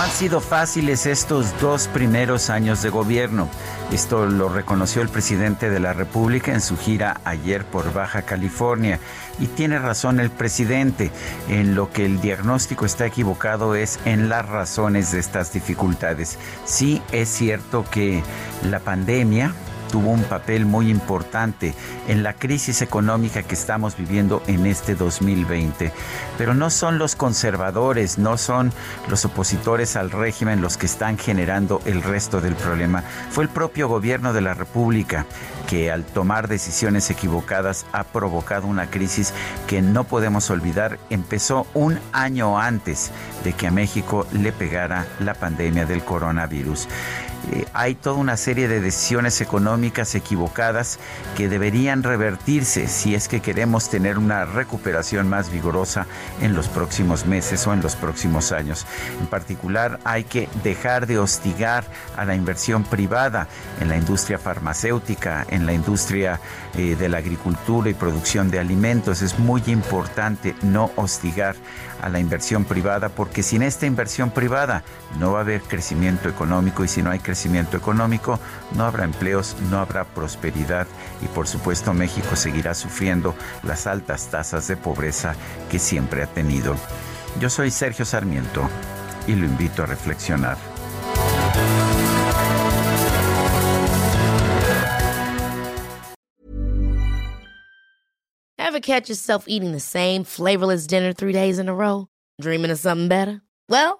No han sido fáciles estos dos primeros años de gobierno. Esto lo reconoció el presidente de la República en su gira ayer por Baja California. Y tiene razón el presidente. En lo que el diagnóstico está equivocado es en las razones de estas dificultades. Sí es cierto que la pandemia, tuvo un papel muy importante en la crisis económica que estamos viviendo en este 2020. Pero no son los conservadores, no son los opositores al régimen los que están generando el resto del problema. Fue el propio gobierno de la República que al tomar decisiones equivocadas ha provocado una crisis que no podemos olvidar empezó un año antes de que a México le pegara la pandemia del coronavirus. Eh, hay toda una serie de decisiones económicas equivocadas que deberían revertirse si es que queremos tener una recuperación más vigorosa en los próximos meses o en los próximos años. En particular, hay que dejar de hostigar a la inversión privada en la industria farmacéutica, en la industria eh, de la agricultura y producción de alimentos. Es muy importante no hostigar a la inversión privada porque sin esta inversión privada no va a haber crecimiento económico y si no hay crecimiento económico no habrá empleos, no habrá prosperidad y por supuesto México seguirá sufriendo las altas tasas de pobreza que siempre ha tenido. Yo soy Sergio Sarmiento y lo invito a reflexionar. Ever catch yourself eating the same flavorless dinner three days in a row? Dreaming of something better? Well,